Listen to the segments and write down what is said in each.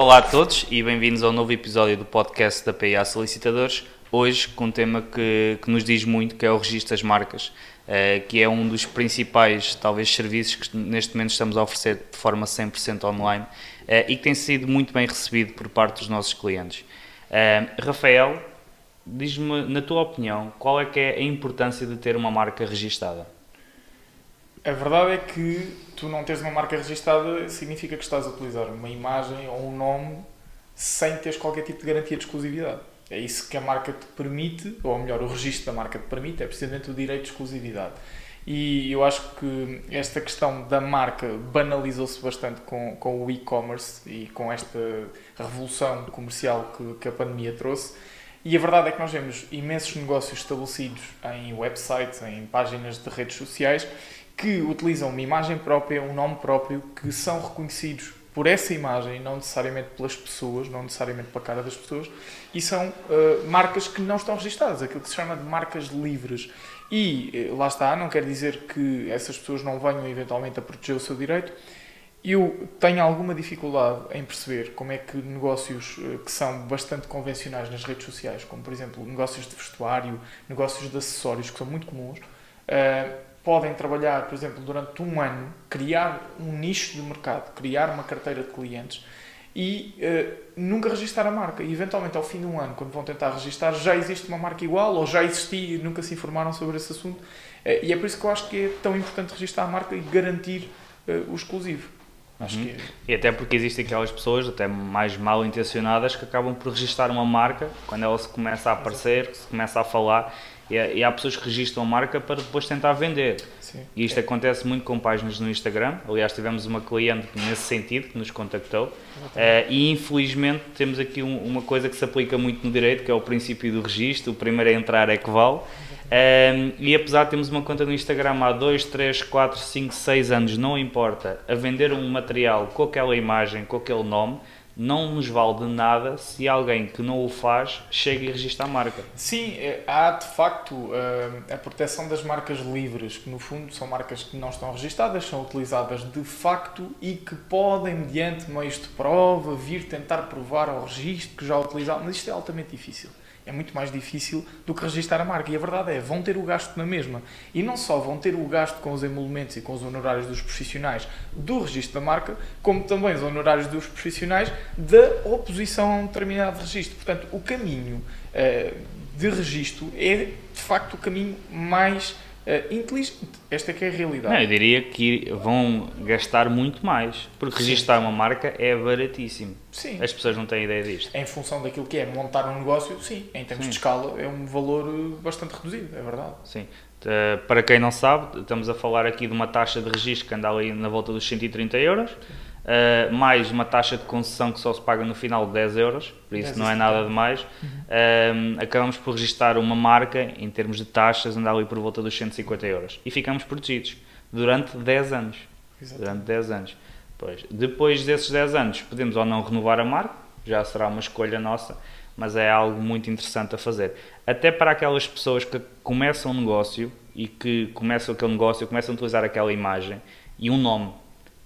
Olá a todos e bem-vindos ao novo episódio do podcast da PIA Solicitadores. Hoje com um tema que, que nos diz muito, que é o registro das marcas, eh, que é um dos principais, talvez, serviços que neste momento estamos a oferecer de forma 100% online eh, e que tem sido muito bem recebido por parte dos nossos clientes. Eh, Rafael, diz-me, na tua opinião, qual é que é a importância de ter uma marca registada? A verdade é que tu não teres uma marca registada significa que estás a utilizar uma imagem ou um nome sem teres qualquer tipo de garantia de exclusividade. É isso que a marca te permite, ou melhor, o registro da marca te permite, é precisamente o direito de exclusividade. E eu acho que esta questão da marca banalizou-se bastante com, com o e-commerce e com esta revolução comercial que, que a pandemia trouxe. E a verdade é que nós vemos imensos negócios estabelecidos em websites, em páginas de redes sociais, que utilizam uma imagem própria, um nome próprio, que são reconhecidos por essa imagem, não necessariamente pelas pessoas, não necessariamente pela cara das pessoas, e são uh, marcas que não estão registadas, aquilo que se chama de marcas livres. E uh, lá está, não quer dizer que essas pessoas não venham eventualmente a proteger o seu direito. Eu tenho alguma dificuldade em perceber como é que negócios uh, que são bastante convencionais nas redes sociais, como por exemplo negócios de vestuário, negócios de acessórios, que são muito comuns, podem trabalhar, por exemplo, durante um ano, criar um nicho de mercado, criar uma carteira de clientes e uh, nunca registar a marca. E eventualmente, ao fim de um ano, quando vão tentar registar, já existe uma marca igual ou já existia e nunca se informaram sobre esse assunto. Uh, e é por isso que eu acho que é tão importante registrar a marca e garantir uh, o exclusivo. Acho uhum. que... É. E até porque existem aquelas pessoas, até mais mal intencionadas, que acabam por registrar uma marca quando ela se começa a aparecer, se começa a falar e, há pessoas que registram a marca para depois tentar vender. Sim. E isto é. acontece muito com páginas no Instagram. Aliás, tivemos uma cliente nesse sentido que nos contactou. Uh, e infelizmente temos aqui um, uma coisa que se aplica muito no direito, que é o princípio do registro. O primeiro a entrar é que vale. Um, e apesar de termos uma conta no Instagram há 2, 3, 4, 5, 6 anos, não importa, a vender um material com aquela imagem, com aquele nome, não nos vale de nada se alguém que não o faz chega e registra a marca. Sim, é, há de facto eh, a proteção das marcas livres, que no fundo são marcas que não estão registadas, são utilizadas de facto e que podem, mediante meios de prova, vir tentar provar ao registro que já utilizaram, mas isto é altamente difícil é muito mais difícil do que registrar a marca. E a verdade é, vão ter o gasto na mesma. E não só vão ter o gasto com os emolumentos e com os honorários dos profissionais do registro da marca, como também os honorários dos profissionais da oposição a um determinado registro. Portanto, o caminho uh, de registro é, de facto, o caminho mais uh, inteligente. Esta é que é a realidade. Não, eu diria que vão gastar muito mais, porque Sim. registrar uma marca é baratíssimo. Sim. As pessoas não têm ideia disto. Em função daquilo que é montar um negócio, sim, em termos sim. de escala, é um valor eh, bastante reduzido, é verdade. Sim. Uh, para quem não sabe, estamos a falar aqui de uma taxa de registro que anda ali na volta dos 130 euros. Uh, mais uma taxa de concessão que só se paga no final de 10 euros, por isso não é nada demais. Uhum. Uh, acabamos por registrar uma marca, em termos de taxas, andar ali por volta dos 150 euros. E ficamos protegidos durante 10 anos. Exatamente. Durante 10 anos. Pois, depois desses 10 anos, podemos ou não renovar a marca, já será uma escolha nossa, mas é algo muito interessante a fazer. Até para aquelas pessoas que começam um negócio e que começam aquele negócio, começam a utilizar aquela imagem e um nome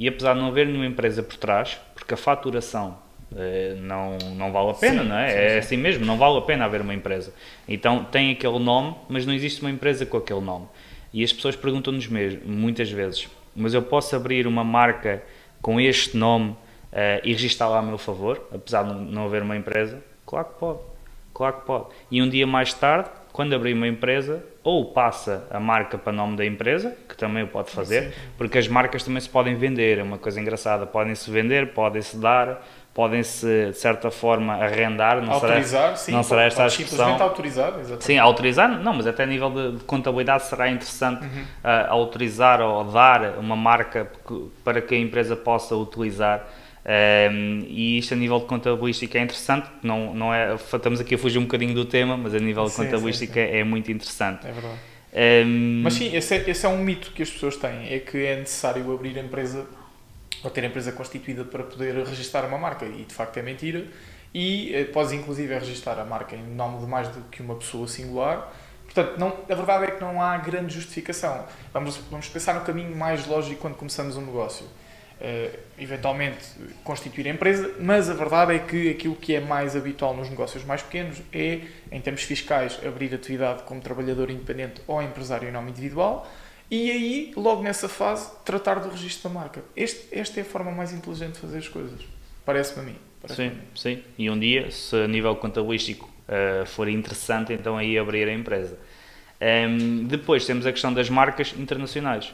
e apesar de não haver nenhuma empresa por trás, porque a faturação eh, não, não vale a pena, sim, não é? Sim, é assim mesmo, não vale a pena haver uma empresa. Então tem aquele nome, mas não existe uma empresa com aquele nome. E as pessoas perguntam-nos mesmo, muitas vezes, mas eu posso abrir uma marca com este nome uh, e registá-la a meu favor, apesar de não haver uma empresa? Claro que pode, claro que pode. E um dia mais tarde, quando abrir uma empresa, ou passa a marca para nome da empresa, que também o pode fazer, Sim. porque as marcas também se podem vender, é uma coisa engraçada, podem-se vender, podem-se dar, podem-se, de certa forma, arrendar, não autorizar, será, sim, não será esta a. Simplesmente autorizar, exatamente. Sim, autorizar, não, mas até a nível de, de contabilidade será interessante uhum. uh, autorizar ou dar uma marca para que a empresa possa utilizar um, e isto a nível de contabilística é interessante, não, não é, estamos aqui a fugir um bocadinho do tema, mas a nível de sim, contabilística sim, sim. é muito interessante. É verdade. Um, mas sim, esse é, esse é um mito que as pessoas têm, é que é necessário abrir empresa ou ter empresa constituída para poder registrar uma marca, e de facto é mentira. E eh, podes inclusive registrar a marca em nome de mais do que uma pessoa singular. Portanto, não, a verdade é que não há grande justificação. Vamos, vamos pensar no caminho mais lógico quando começamos um negócio eventualmente constituir a empresa, mas a verdade é que aquilo que é mais habitual nos negócios mais pequenos é, em termos fiscais, abrir atividade como trabalhador independente ou empresário em nome individual e aí, logo nessa fase, tratar do registro da marca. Este, esta é a forma mais inteligente de fazer as coisas, parece-me a mim. Parece sim, sim. E um dia, se a nível contabilístico uh, for interessante, então aí abrir a empresa. Um, ehm, depois temos a questão das marcas internacionais.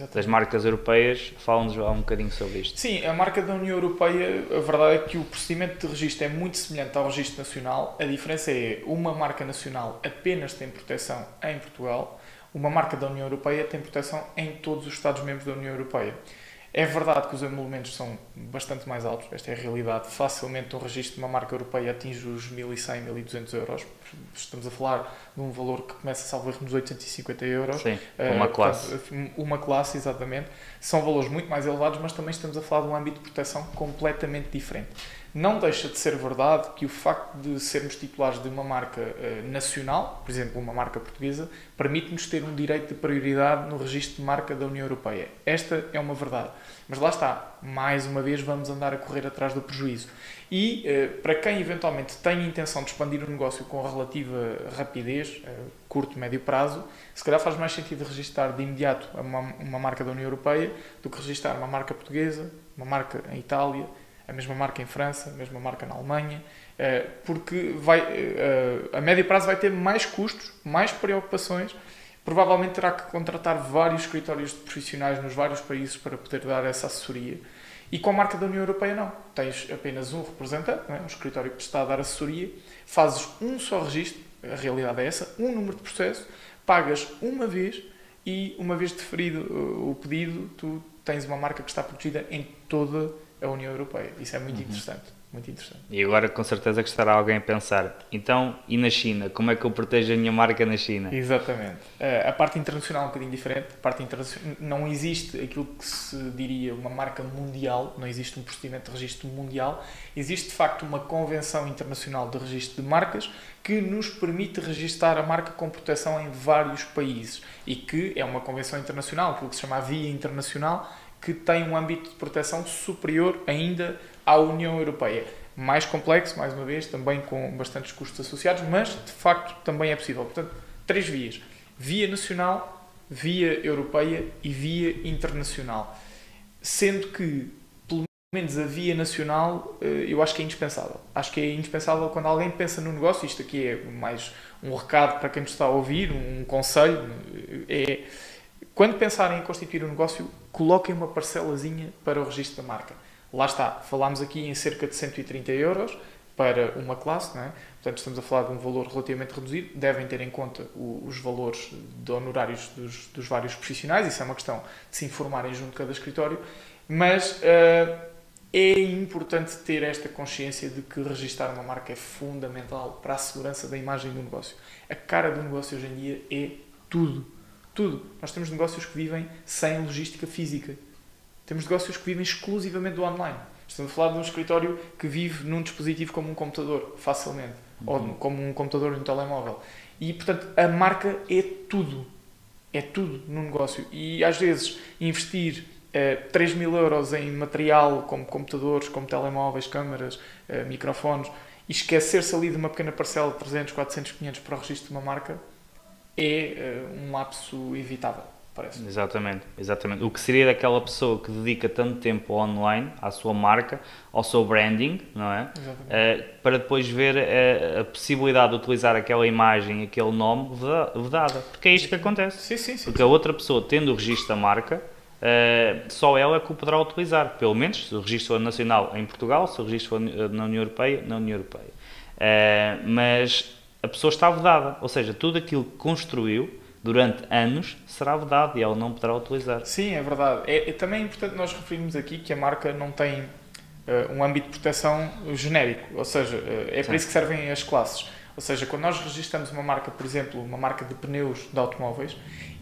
Exatamente. Das marcas europeias, fala-nos um bocadinho sobre isto. Sim, a marca da União Europeia, a verdade é que o procedimento de registro é muito semelhante ao registro nacional. A diferença é uma marca nacional apenas tem proteção em Portugal, uma marca da União Europeia tem proteção em todos os Estados-membros da União Europeia. É verdade que os emolumentos são bastante mais altos, esta é a realidade. Facilmente um registro de uma marca europeia atinge os 1.100, 1.200 euros. Estamos a falar de um valor que começa, salvo erro, nos 850 euros. Sim, uma uh, classe. Portanto, uma classe, exatamente. São valores muito mais elevados, mas também estamos a falar de um âmbito de proteção completamente diferente. Não deixa de ser verdade que o facto de sermos titulares de uma marca uh, nacional, por exemplo, uma marca portuguesa, permite-nos ter um direito de prioridade no registro de marca da União Europeia. Esta é uma verdade. Mas lá está, mais uma vez vamos andar a correr atrás do prejuízo. E uh, para quem eventualmente tem a intenção de expandir o negócio com relativa rapidez, uh, curto, médio prazo, se calhar faz mais sentido registrar de imediato uma, uma marca da União Europeia do que registrar uma marca portuguesa, uma marca em Itália a mesma marca em França, a mesma marca na Alemanha, eh, porque vai, eh, a médio prazo vai ter mais custos, mais preocupações, provavelmente terá que contratar vários escritórios de profissionais nos vários países para poder dar essa assessoria. E com a marca da União Europeia não. Tens apenas um representante, é? um escritório que te está a dar assessoria, fazes um só registro, a realidade é essa, um número de processo, pagas uma vez e uma vez deferido eh, o pedido, tu tens uma marca que está protegida em toda a a União Europeia. Isso é muito uhum. interessante. Muito interessante. E agora com certeza que estará alguém a pensar, então, e na China? Como é que eu protejo a minha marca na China? Exatamente. Uh, a parte internacional é um bocadinho diferente. A parte internacional não existe aquilo que se diria uma marca mundial, não existe um procedimento de registro mundial. Existe de facto uma convenção internacional de registro de marcas que nos permite registar a marca com proteção em vários países e que é uma convenção internacional, aquilo que se chama a via internacional, que tem um âmbito de proteção superior ainda à União Europeia. Mais complexo, mais uma vez, também com bastantes custos associados, mas de facto também é possível. Portanto, três vias: via nacional, via europeia e via internacional. Sendo que, pelo menos, a via nacional eh, eu acho que é indispensável. Acho que é indispensável quando alguém pensa no negócio. Isto aqui é mais um recado para quem nos está a ouvir, um conselho. É quando pensarem em constituir um negócio, coloquem uma parcelazinha para o registro da marca. Lá está, falámos aqui em cerca de 130 euros para uma classe, não é? portanto estamos a falar de um valor relativamente reduzido, devem ter em conta o, os valores de honorários dos, dos, vários profissionais, isso é uma questão de se informarem junto de cada escritório, mas uh, é importante ter esta consciência de que registrar uma marca é fundamental para a segurança da imagem do negócio. A cara do negócio hoje em dia é tudo tudo. Nós temos negócios que vivem sem logística física. Temos negócios que vivem exclusivamente do online. Estamos a falar de um escritório que vive num dispositivo como um computador, facilmente. Uhum. Ou como um computador e um telemóvel. E, portanto, a marca é tudo. É tudo no negócio. E, às vezes, investir uh, 3 mil euros em material como computadores, como telemóveis, câmaras, uh, microfones, e esquecer-se ali de uma pequena parcela de 300, 400, 500 para o registro de uma marca, é uh, um lapso evitável, parece. Exatamente, exatamente. O que seria daquela pessoa que dedica tanto tempo online, à sua marca, ao seu branding, não é? Uh, para depois ver uh, a possibilidade de utilizar aquela imagem, aquele nome vedada. Porque é isto que acontece. Sim, sim, sim. Porque sim. a outra pessoa, tendo o registro da marca, Uh, só ela é que o poderá utilizar, pelo menos se o registro for nacional em Portugal, se o registro for na União Europeia, na União Europeia. Uh, mas a pessoa está vedada. Ou seja, tudo aquilo que construiu durante anos será vedado e ela não poderá utilizar. Sim, é verdade. É, é também importante nós referirmos aqui que a marca não tem uh, um âmbito de proteção genérico, ou seja, uh, é Sim. para isso que servem as classes. Ou seja, quando nós registramos uma marca, por exemplo, uma marca de pneus de automóveis,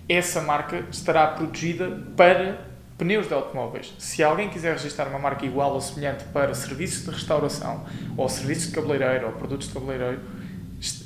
essa marca estará protegida para pneus de automóveis. Se alguém quiser registrar uma marca igual ou semelhante para serviços de restauração, ou serviços de cabeleireiro, ou produtos de cabeleireiro,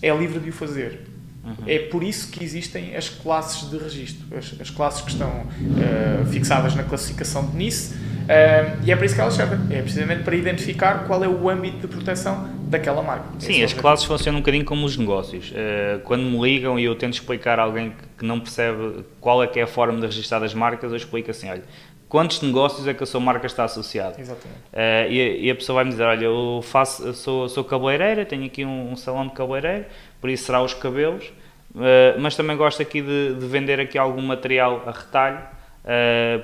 é livre de o fazer. Uhum. É por isso que existem as classes de registro, as, as classes que estão uh, fixadas na classificação de Nice, Uh, e é para isso que elas servem. É precisamente para identificar qual é o âmbito de proteção daquela marca. Sim, é as classes funcionam um bocadinho como os negócios. Uh, quando me ligam e eu tento explicar a alguém que não percebe qual é que é a forma de registrar as marcas, eu explico assim, olha, quantos negócios é que a sua marca está associada? Exatamente. Uh, e, e, a pessoa vai me dizer, olha, eu faço, eu sou, sou cabeleireira, tenho aqui um, um salão de cabeleireiro, por isso será os cabelos, uh, mas também gosto aqui de, de, vender aqui algum material a retalho,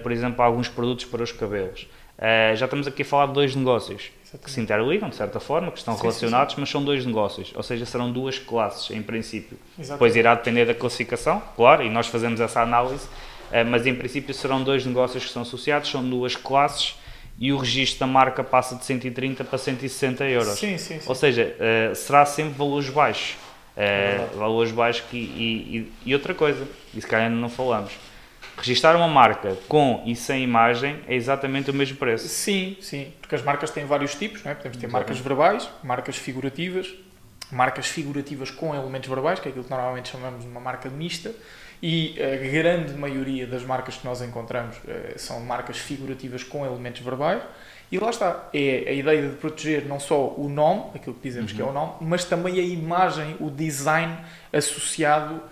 por exemplo, alguns produtos para os cabelos. Uh, já estamos aqui a falar de dois negócios Exatamente. que se interligam, de certa forma, que estão sim, relacionados, sim, sim. mas são dois negócios, ou seja, serão duas classes, em princípio. Exatamente. Depois irá depender da classificação, claro, e nós fazemos essa análise, uh, mas em princípio serão dois negócios que são associados, são duas classes e o registro da marca passa de 130 para 160 euros. Sim, sim, sim. Ou seja, uh, será sempre valores baixos. É valores baixos que, e, e, e outra coisa, e se calhar ainda não falamos Registar uma marca com e sem imagem é exatamente o mesmo preço. Sim, sim, porque as marcas têm vários tipos, não é? podemos ter Exatamente. marcas verbais, marcas figurativas, marcas figurativas com elementos verbais, que é aquilo que normalmente chamamos de uma marca mista, e a grande maioria das marcas que nós encontramos uh, são marcas figurativas com elementos verbais. E lá está, é a ideia de proteger não só o nome, aquilo que dizemos uhum. que é o nome, mas também a imagem, o design associado uh,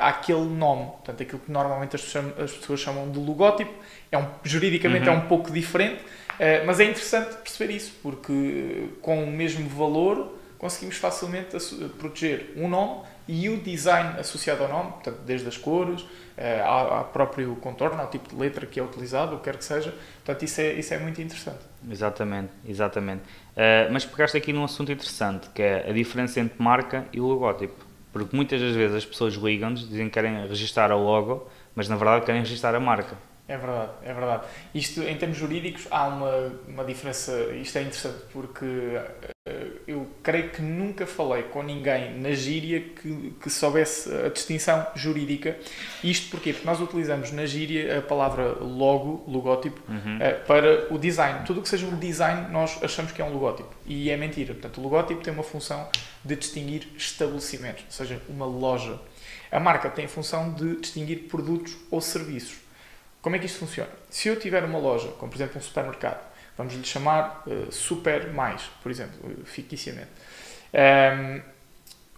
àquele nome. Portanto, aquilo que normalmente as pessoas, as pessoas chamam de logótipo, é um, juridicamente uhum. é um pouco diferente, uh, mas é interessante perceber isso, porque com o mesmo valor conseguimos facilmente proteger um nome e o design associado ao nome, portanto, desde as cores, uh, ao, ao, próprio contorno, ao tipo de letra que é utilizado, o que quer que seja. Portanto, isso é, isso é muito interessante. Exatamente, exatamente. Uh, mas pegaste aqui num assunto interessante, que é a diferença entre marca e logótipo. Porque muitas das vezes as pessoas ligam-nos, dizem que querem registrar o logo, mas na verdade querem registrar a marca. É verdade, é verdade. Isto, em termos jurídicos, há uma, uma diferença. Isto é interessante porque uh, eu creio que nunca falei com ninguém na gíria que, que soubesse a distinção jurídica. Isto porquê? Porque nós utilizamos na gíria a palavra logo, logótipo, uhum. uh, para o design. Tudo o que seja um design, nós achamos que é um logótipo. E é mentira. Portanto, o logótipo tem uma função de distinguir estabelecimentos, ou seja, uma loja. A marca tem a função de distinguir produtos ou serviços. Como é que isto funciona? Se eu tiver uma loja, como por exemplo um supermercado, vamos lhe chamar uh, Super Mais, por exemplo, ficticiamente. Um, ehm,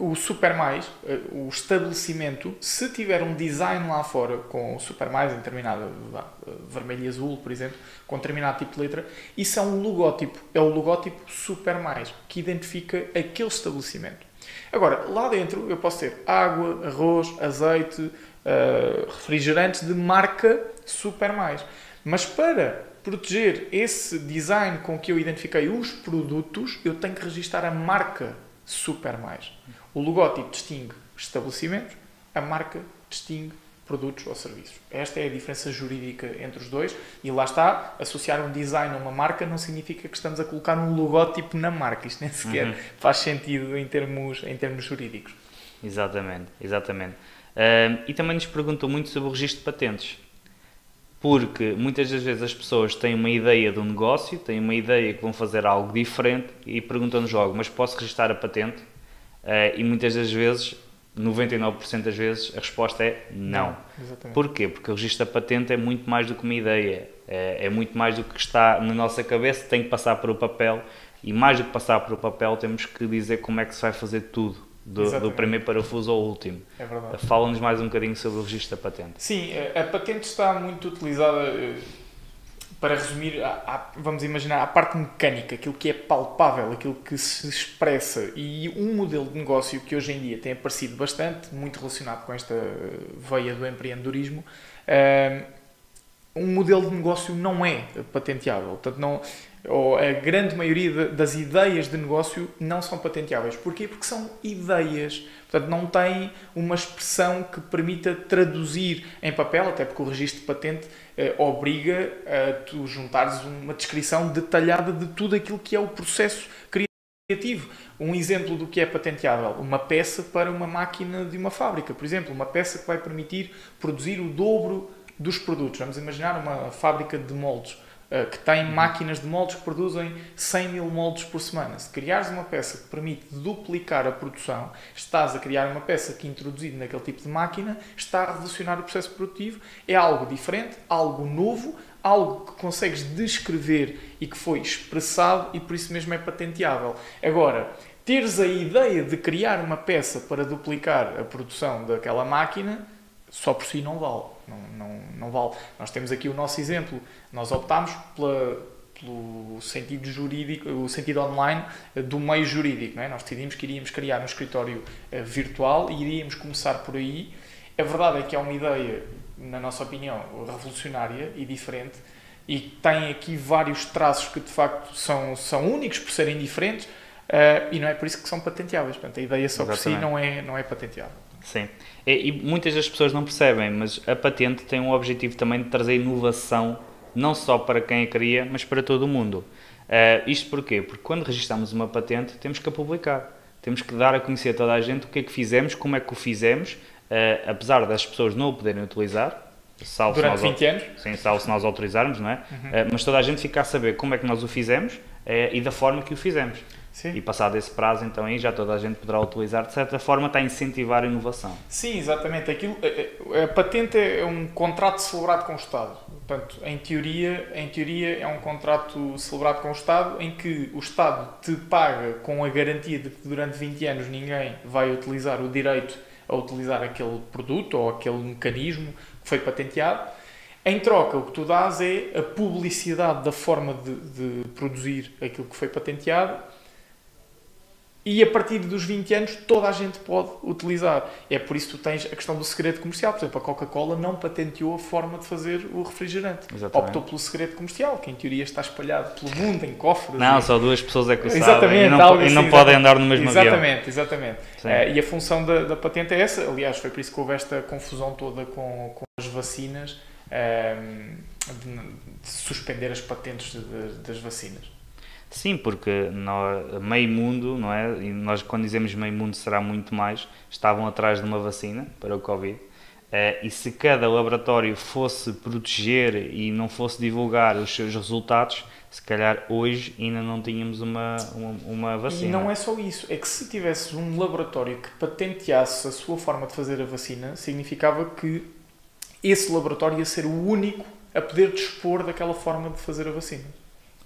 o Super Mais, uh, o estabelecimento, se tiver um design lá fora com Super Mais em determinada uh, vermelho e azul, por exemplo, com determinado tipo de letra, isso é um logótipo, é o logótipo Super Mais, que identifica aquele estabelecimento. Agora, lá dentro eu posso ter água, arroz, azeite, uh, refrigerantes de marca super mais. Mas para proteger esse design com que eu identifiquei os produtos, eu tenho que registrar a marca super mais. O logótipo distingue estabelecimentos, a marca distingue produtos ou serviços. Esta é a diferença jurídica entre os dois e lá está, associar um design a uma marca não significa que estamos a colocar um logótipo na marca. Isto nem sequer uhum. faz sentido em termos, em termos jurídicos. Exatamente, exatamente. Uh, e também nos perguntam muito sobre o registro de patentes. Porque muitas das vezes as pessoas têm uma ideia do negócio, têm uma ideia que vão fazer algo diferente e perguntam-nos logo, mas posso registrar a patente? Uh, e muitas das vezes 99% das vezes a resposta é não. não Porquê? Porque o registro da patente é muito mais do que uma ideia, é, é, muito mais do que está na nossa cabeça, tem que passar para o papel e mais do que passar para o papel temos que dizer como é que se vai fazer tudo do, do primeiro parafuso ao último. É verdade. Fala-nos mais um bocadinho sobre o registro da patente. Sim, a patente está muito utilizada, eh, para resumir, vamos imaginar a parte mecânica, aquilo que é palpável, aquilo que se expressa. E um modelo de negócio que hoje em dia tem aparecido bastante, muito relacionado com esta veia do empreendedorismo, eh, um modelo de negócio não é patenteável. Portanto, não, ou a grande maioria das ideias de negócio não são patenteáveis. Porquê? Porque são ideias. Portanto, não têm uma expressão que permita traduzir em papel, até porque o registro de patente eh, obriga a tu juntares uma descrição detalhada de tudo aquilo que é o processo criativo. Um exemplo do que é patenteável, uma peça para uma máquina de uma fábrica, por exemplo, uma peça que vai permitir produzir o dobro dos produtos. Vamos imaginar uma fábrica de moldes eh, que tem máquinas de moldes que produzem 100 mil moldes por semana. Se criares uma peça que permite duplicar a produção, estás a criar uma peça que, introduzido naquele tipo de máquina, está a revolucionar o processo produtivo. É algo diferente, algo novo, algo que consegues descrever e que foi expressado e por isso mesmo é patenteável. Agora, teres a ideia de criar uma peça para duplicar a produção daquela máquina, só por si não vale. Não, não, não vale. Nós temos aqui o nosso exemplo. Nós optámos pela, pelo sentido jurídico, o sentido online do meio jurídico. Não é? Nós decidimos que iríamos criar um escritório uh, virtual e iríamos começar por aí. A verdade é que é uma ideia, na nossa opinião, revolucionária e diferente e tem aqui vários traços que de facto são, são únicos por serem diferentes uh, e não é por isso que são patenteáveis. Portanto, a ideia só Exatamente. por si não é, não é patenteável. Sim. E, e, muitas das pessoas não percebem, mas a patente tem um objetivo também de trazer inovação, não só para quem a cria, mas para todo o mundo. Uh, isto porquê? Porque quando registramos uma patente, temos que a publicar. Temos que dar a conhecer a toda a gente o que é que fizemos, como é que o fizemos, uh, apesar das pessoas não o poderem utilizar. Salvo Durante 20 anos? Sim, salvo se nós autorizarmos, não é? Uhum. Uh, mas toda a gente fica a saber como é que nós o fizemos e da forma que o fizemos. Sim. E passado esse prazo, então aí já toda a gente poderá utilizar, de certa forma está a incentivar a inovação. Sim, exatamente. Aquilo, a, a patente é um contrato celebrado com o Estado. Portanto, em teoria, em teoria é um contrato celebrado com o Estado em que o Estado te paga com a garantia de que durante 20 anos ninguém vai utilizar o direito a utilizar aquele produto ou aquele mecanismo que foi patenteado. Em troca, o que tu dás é a publicidade da forma de, de produzir aquilo que foi patenteado e a partir dos 20 anos toda a gente pode utilizar. É por isso que tu tens a questão do segredo comercial. Por exemplo, a Coca-Cola não patenteou a forma de fazer o refrigerante. Exatamente. Optou pelo segredo comercial, que em teoria está espalhado pelo mundo, em cofres. Não, e... só duas pessoas é que o sabem exatamente, e não, e não assim, podem andar no mesmo exatamente, avião. Exatamente, exatamente. Uh, e a função da, da, patente é essa. Aliás, foi por isso que houve esta confusão toda com, com as vacinas, uh, de, de, suspender as patentes de, das vacinas. Sim, porque nós, meio mundo, não é? E nós, quando dizemos meio mundo, será muito mais. Estavam atrás de uma vacina para o Covid. Uh, e se cada laboratório fosse proteger e não fosse divulgar os seus resultados, se calhar hoje ainda não tínhamos uma, uma, uma, vacina. E não é só isso, é que se tivesse um laboratório que patenteasse a sua forma de fazer a vacina, significava que esse laboratório ia ser o único a poder dispor daquela forma de fazer a vacina.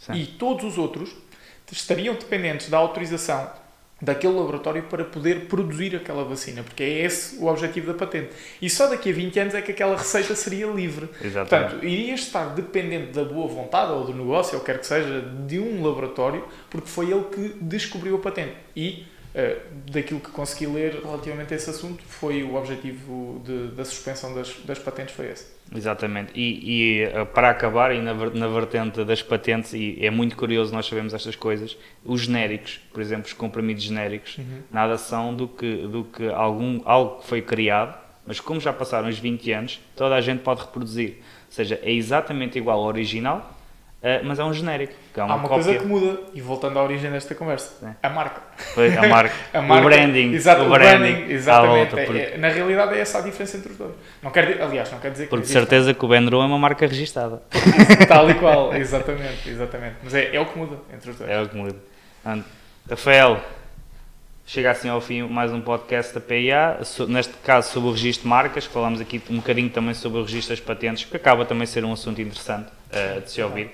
Sim. E todos os outros estariam dependentes da autorização daquele laboratório para poder produzir aquela vacina, porque é esse o objetivo da patente. E só daqui a 20 anos é que aquela receita seria livre. Exatamente. Portanto, irias estar dependente da boa vontade ou do negócio, ou quer que seja, de um laboratório, porque foi ele que descobriu a patente. E uh, daquilo que consegui ler relativamente a esse assunto, foi o objetivo de, da suspensão das, das patentes foi esse. Exatamente. E, e, eh, para acabar, e na, na vertente das patentes, e é muito curioso nós sabemos estas coisas, os genéricos, por exemplo, os comprimidos genéricos, uhum. nada são do que, do que algum, algo que foi criado, mas como já passaram os 20 anos, toda a gente pode reproduzir. Ou seja, é exatamente igual ao original, Uh, mas é um genérico. É uma Há uma cópia. coisa que muda, e voltando à origem desta conversa, é. a marca. Foi, a marca. a marca. O branding. Exato, o branding, branding exatamente. Volta, porque... é, na realidade é essa a diferença entre os dois. Não quer, aliás, não quer dizer que. Porque de certeza que o Benro é uma marca registada. Tal e qual, exatamente, exatamente. Mas é, é o que muda entre os dois. É o que muda. Rafael, chega assim ao fim mais um podcast da PIA, neste caso sobre o registro de marcas, falamos aqui um bocadinho também sobre o registro das patentes, que acaba também a ser um assunto interessante uh, de se ouvir.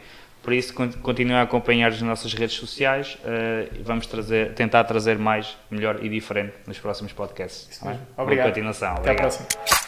Por isso, continuem a acompanhar as nossas redes sociais uh, e vamos trazer, tentar trazer mais, melhor e diferente nos próximos podcasts. Isso mesmo. Obrigado. Boa continuação. Até Obrigado. à próxima.